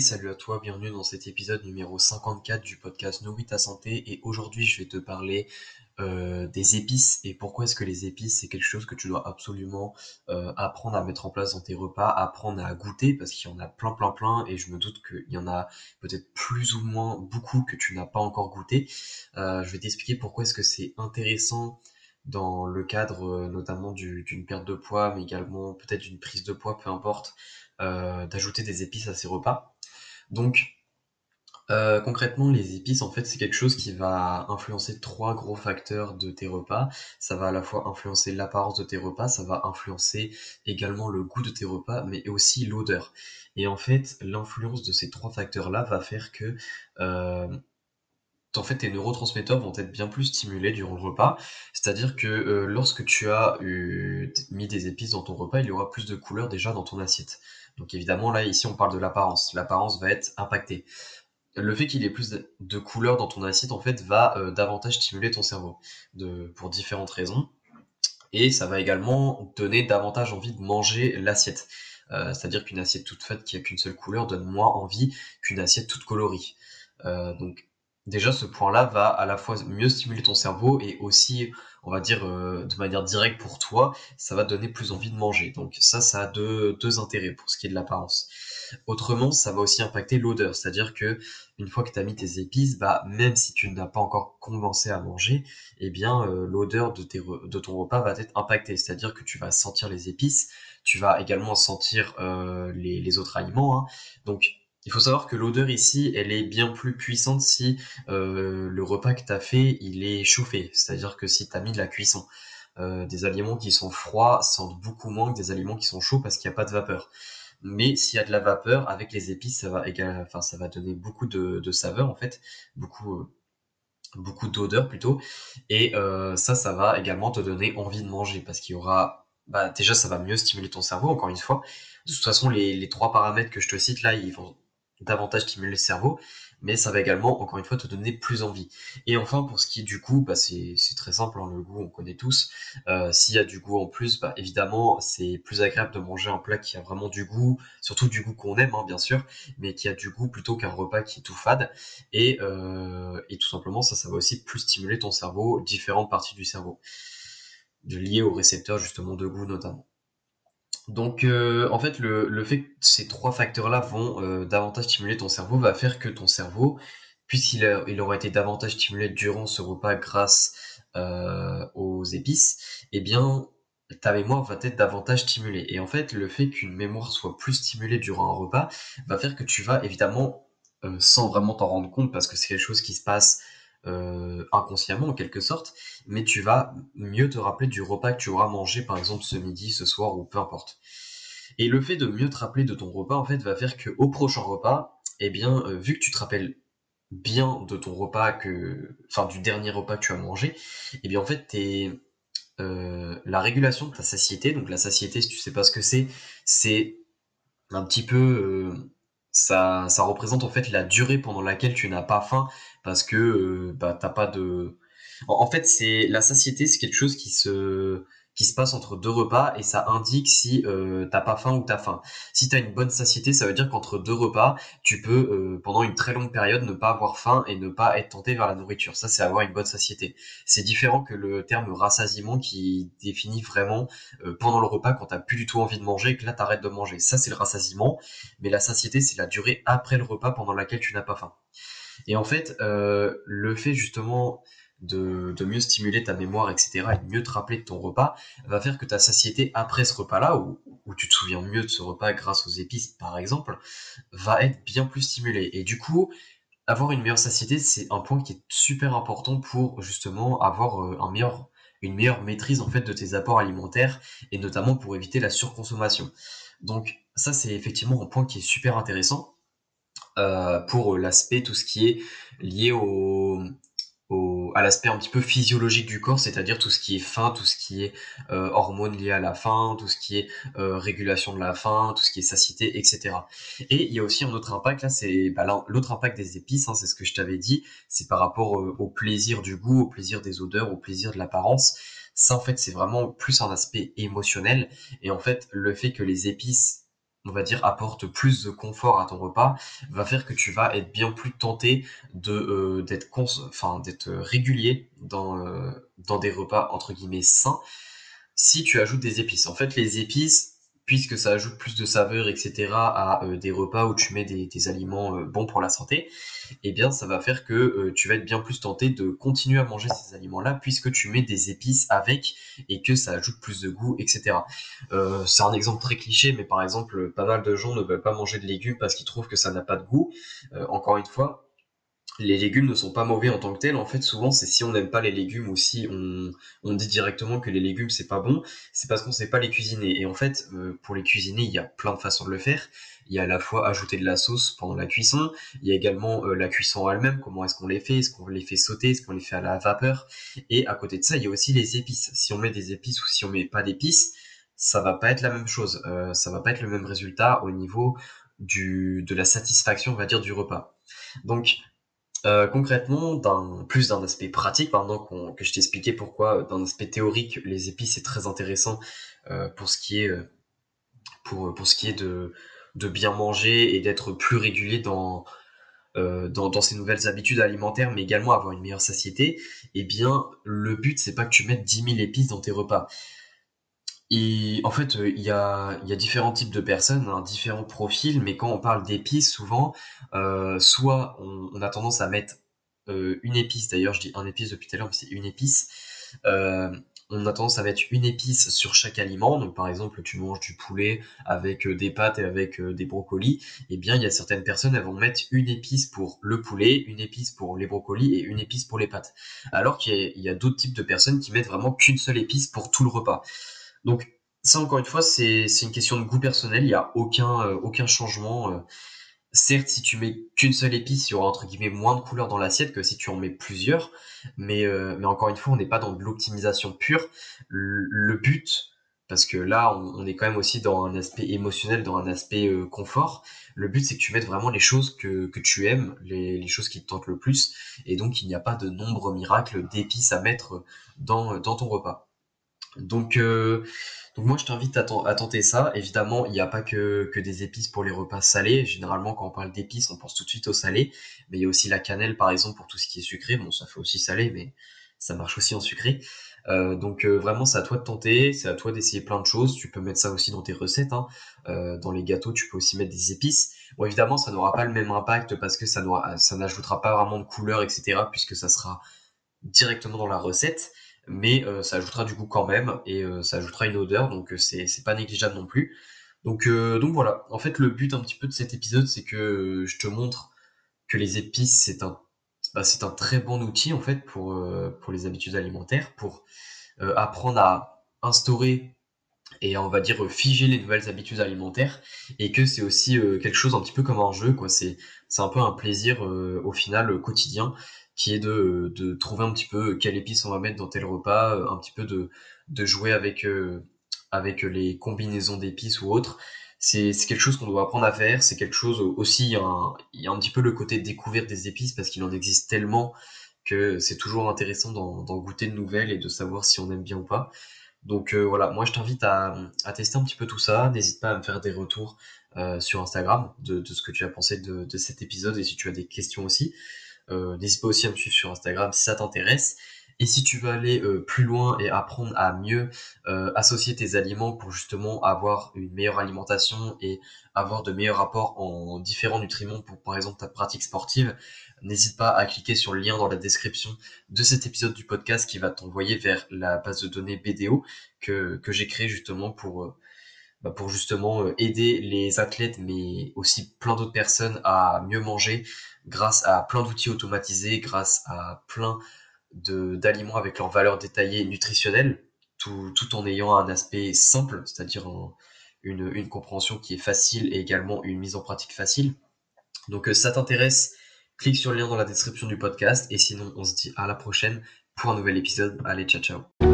Salut à toi, bienvenue dans cet épisode numéro 54 du podcast Nourris ta santé. Et aujourd'hui, je vais te parler euh, des épices et pourquoi est-ce que les épices c'est quelque chose que tu dois absolument euh, apprendre à mettre en place dans tes repas, apprendre à goûter parce qu'il y en a plein plein plein et je me doute qu'il y en a peut-être plus ou moins beaucoup que tu n'as pas encore goûté. Euh, je vais t'expliquer pourquoi est-ce que c'est intéressant dans le cadre notamment d'une perte de poids mais également peut-être d'une prise de poids, peu importe, d'ajouter des épices à ses repas. Donc euh, concrètement, les épices, en fait, c'est quelque chose qui va influencer trois gros facteurs de tes repas. Ça va à la fois influencer l'apparence de tes repas, ça va influencer également le goût de tes repas, mais aussi l'odeur. Et en fait, l'influence de ces trois facteurs-là va faire que euh, en fait, tes neurotransmetteurs vont être bien plus stimulés durant le repas. C'est-à-dire que euh, lorsque tu as mis des épices dans ton repas, il y aura plus de couleurs déjà dans ton assiette. Donc évidemment, là, ici, on parle de l'apparence. L'apparence va être impactée le fait qu'il ait plus de couleurs dans ton assiette en fait va euh, davantage stimuler ton cerveau pour différentes raisons et ça va également donner davantage envie de manger l'assiette euh, c'est-à-dire qu'une assiette toute faite qui a qu'une seule couleur donne moins envie qu'une assiette toute colorie euh, donc déjà ce point-là va à la fois mieux stimuler ton cerveau et aussi on va dire de manière directe pour toi ça va donner plus envie de manger donc ça ça a deux, intérêts pour ce qui est de l'apparence Autrement, ça va aussi impacter l'odeur, c'est-à-dire que une fois que tu as mis tes épices, bah même si tu n'as pas encore commencé à manger, eh bien euh, l'odeur de, de ton repas va être impactée, c'est-à-dire que tu vas sentir les épices, tu vas également sentir euh, les, autres aliments. Hein. Donc il faut savoir que l'odeur ici, elle est bien plus puissante si euh, le repas que tu as fait, il est chauffé, c'est-à-dire que si tu as mis de la cuisson. des aliments qui sont froids sentent beaucoup moins que des aliments qui sont chauds parce qu'il n'y a pas de vapeur. Mais s'il y a de la vapeur avec les épices ça va enfin ça va donner beaucoup de, saveur en fait. Beaucoup euh, beaucoup d'odeur plutôt. Et euh, ça ça va également te donner envie de manger parce qu'il y aura bah, déjà ça va mieux stimuler ton cerveau encore une fois. De toute façon les trois paramètres que je te cite là ils vont davantage stimuler le cerveau mais ça va également, encore une fois, te donner plus envie. Et enfin, pour ce qui est du goût, bah, c'est très simple, hein, le goût, on connaît tous. Euh, S'il y a du goût en plus, bah, évidemment, c'est plus agréable de manger un plat qui a vraiment du goût, surtout du goût qu'on aime, hein, bien sûr, mais qui a du goût plutôt qu'un repas qui est tout fade. Et, euh, et tout simplement, ça, ça va aussi plus stimuler ton cerveau, différentes parties du cerveau, liées aux récepteurs justement de goût notamment. Donc, euh, en fait, le, fait que ces trois facteurs-là vont euh, davantage stimuler ton cerveau va faire que ton cerveau, puisqu'il il aura été davantage stimulé durant ce repas grâce euh, aux épices, eh bien, ta mémoire va être davantage stimulée. Et en fait, le fait qu'une mémoire soit plus stimulée durant un repas va faire que tu vas évidemment, sans vraiment t'en rendre compte, parce que c'est quelque chose qui se passe euh, inconsciemment en quelque sorte, mais tu vas mieux te rappeler du repas que tu auras mangé par exemple ce midi, ce soir ou peu importe. Et le fait de mieux te rappeler de ton repas en fait va faire que au prochain repas, eh bien euh, vu que tu te rappelles bien de ton repas que, enfin du dernier repas que tu as mangé, eh bien en fait t'es euh, la régulation de ta satiété, donc la satiété si tu sais pas ce que c'est, c'est un petit peu ça, représente en fait la durée pendant laquelle tu n'as pas faim parce que euh, bah, t'as pas de. En, fait, c'est la satiété, c'est quelque chose qui se qui se passe entre deux repas et ça indique si euh, t'as pas faim ou t'as faim. Si t'as une bonne satiété, ça veut dire qu'entre deux repas, tu peux euh, pendant une très longue période ne pas avoir faim et ne pas être tenté vers la nourriture. Ça, c'est avoir une bonne satiété. C'est différent que le terme rassasiement qui définit vraiment euh, pendant le repas quand t'as plus du tout envie de manger et que là t'arrêtes de manger. Ça, c'est le rassasiement. Mais la satiété, c'est la durée après le repas pendant laquelle tu n'as pas faim. Et en fait, le fait justement de, mieux stimuler ta mémoire, etc., et de mieux te rappeler de ton repas, va faire que ta satiété après ce repas-là, où, tu te souviens mieux de ce repas grâce aux épices, par exemple, va être bien plus stimulée. Et du coup, avoir une meilleure satiété, c'est un point qui est super important pour justement avoir euh, une meilleure maîtrise en fait de tes apports alimentaires et notamment pour éviter la surconsommation. Donc ça, c'est effectivement un point qui est super intéressant euh, pour l'aspect tout ce qui est lié au, à l'aspect un petit peu physiologique du corps, c'est-à-dire tout ce qui est faim, tout ce qui est euh, hormones liées à la faim, tout ce qui est euh, régulation de la faim, tout ce qui est satiété, etc. Et il y a aussi un autre impact, là, c'est bah, l'autre impact des épices, hein, c'est ce que je t'avais dit, c'est par rapport euh, au plaisir du goût, au plaisir des odeurs, au plaisir de l'apparence. Ça, en fait, c'est vraiment plus un aspect émotionnel. Et en fait, le fait que les épices on va dire, apporte plus de confort à ton repas, va faire que tu vas être bien plus tenté de euh, d'être enfin d'être régulier dans euh, dans des repas entre guillemets sains si tu ajoutes des épices. En fait, les épices puisque ça ajoute plus de saveur, etc., à euh, des repas où tu mets des, aliments euh, bons pour la santé, eh bien, ça va faire que euh, tu vas être bien plus tenté de continuer à manger ces aliments-là, puisque tu mets des épices avec et que ça ajoute plus de goût, etc. c'est un exemple très cliché, mais par exemple, pas mal de gens ne veulent pas manger de légumes parce qu'ils trouvent que ça n'a pas de goût. encore une fois, les légumes ne sont pas mauvais en tant que tels. En fait, souvent, c'est si on n'aime pas les légumes ou si on, dit directement que les légumes c'est pas bon, c'est parce qu'on sait pas les cuisiner. Et en fait, euh, pour les cuisiner, il y a plein de façons de le faire. Il y a à la fois ajouter de la sauce pendant la cuisson. Il y a également euh, la cuisson elle-même. Comment est-ce qu'on les fait? Est-ce qu'on les fait sauter? Est-ce qu'on les fait à la vapeur? Et à côté de ça, il y a aussi les épices. Si on met des épices ou si on met pas d'épices, ça va pas être la même chose. Euh, ça va pas être le même résultat au niveau du, de la satisfaction, on va dire, du repas. Donc, euh, concrètement, plus d'un aspect pratique, pendant que je t'expliquais pourquoi, d'un aspect théorique, les épices c'est très intéressant euh, pour ce qui est euh, pour, pour ce qui est de, de bien manger et d'être plus régulier dans, dans, dans ses nouvelles habitudes alimentaires, mais également avoir une meilleure satiété. Eh bien, le but c'est pas que tu mettes 10 000 épices dans tes repas. Et en fait, euh, il y a, différents types de personnes, hein, différents profils, mais quand on parle d'épices, souvent, euh, soit on, a tendance à mettre euh, une épice, d'ailleurs je dis un épice depuis tout à l'heure, mais c'est une épice, on a tendance à mettre une épice sur chaque aliment, donc par exemple tu manges du poulet avec des pâtes et avec des brocolis, eh bien il y a certaines personnes, elles vont mettre une épice pour le poulet, une épice pour les brocolis et une épice pour les pâtes. Alors qu'il y a, a d'autres types de personnes qui mettent vraiment qu'une seule épice pour tout le repas. Donc ça encore une fois c'est une question de goût personnel, il n'y a aucun, euh, aucun changement. Euh. certes si tu mets qu'une seule épice, il y aura entre guillemets moins de couleurs dans l'assiette que si tu en mets plusieurs, mais, euh, encore une fois on n'est pas dans de l'optimisation pure. Le, but, parce que là on, est quand même aussi dans un aspect émotionnel, dans un aspect confort, le but c'est que tu mettes vraiment les choses que, tu aimes, les, choses qui te tentent le plus, et donc il n'y a pas de nombre miracle d'épices à mettre dans ton repas. Donc, euh, donc moi je t'invite à, tenter ça. Évidemment, il n'y a pas que, que des épices pour les repas salés. Généralement, quand on parle d'épices, on pense tout de suite au salé. Mais il y a aussi la cannelle, par exemple, pour tout ce qui est sucré. Bon, ça fait aussi salé, mais ça marche aussi en sucré. Euh, donc euh, vraiment, c'est à toi de tenter, c'est à toi d'essayer plein de choses. Tu peux mettre ça aussi dans tes recettes. Hein. dans les gâteaux, tu peux aussi mettre des épices. Bon, évidemment, ça n'aura pas le même impact parce que ça n'ajoutera pas vraiment de couleur, etc. Puisque ça sera directement dans la recette mais euh, ça ajoutera du goût quand même et euh, ça ajoutera une odeur, donc euh, c'est pas négligeable non plus. Donc, donc voilà, en fait le but un petit peu de cet épisode, c'est que je te montre que les épices, c'est un, bah, très bon outil en fait pour les habitudes alimentaires, pour apprendre à instaurer et on va dire figer les nouvelles habitudes alimentaires et que c'est aussi quelque chose un petit peu comme un jeu quoi c'est c'est un peu un plaisir au final quotidien qui est de, de, trouver un petit peu quelle épice on va mettre dans tel repas, euh, un petit peu de, de jouer avec, euh, avec les combinaisons d'épices ou autres. C'est quelque chose qu'on doit apprendre à faire. C'est quelque chose aussi, il y, a un, il y a un petit peu le côté découverte des épices parce qu'il en existe tellement que c'est toujours intéressant d'en goûter de nouvelles et de savoir si on aime bien ou pas. Donc euh, voilà, moi je t'invite à, tester un petit peu tout ça. N'hésite pas à me faire des retours euh, sur Instagram de, ce que tu as pensé de, de, cet épisode et si tu as des questions aussi. Euh, n'hésite pas aussi à me suivre sur Instagram si ça t'intéresse. Et si tu veux aller euh, plus loin et apprendre à mieux euh, associer tes aliments pour justement avoir une meilleure alimentation et avoir de meilleurs rapports en différents nutriments pour par exemple ta pratique sportive, n'hésite pas à cliquer sur le lien dans la description de cet épisode du podcast qui va t'envoyer vers la base de données BDO que, que j'ai créée justement pour bah, pour justement euh, aider les athlètes, mais aussi plein d'autres personnes à mieux manger grâce à plein d'outils automatisés, grâce à plein d'aliments avec leurs valeurs détaillées nutritionnelles, tout, tout en ayant un aspect simple, c'est-à-dire une, une compréhension qui est facile et également une mise en pratique facile. Donc, euh, ça t'intéresse, clique sur le lien dans la description du podcast. Et sinon, on se dit à la prochaine pour un nouvel épisode. Allez, ciao, ciao.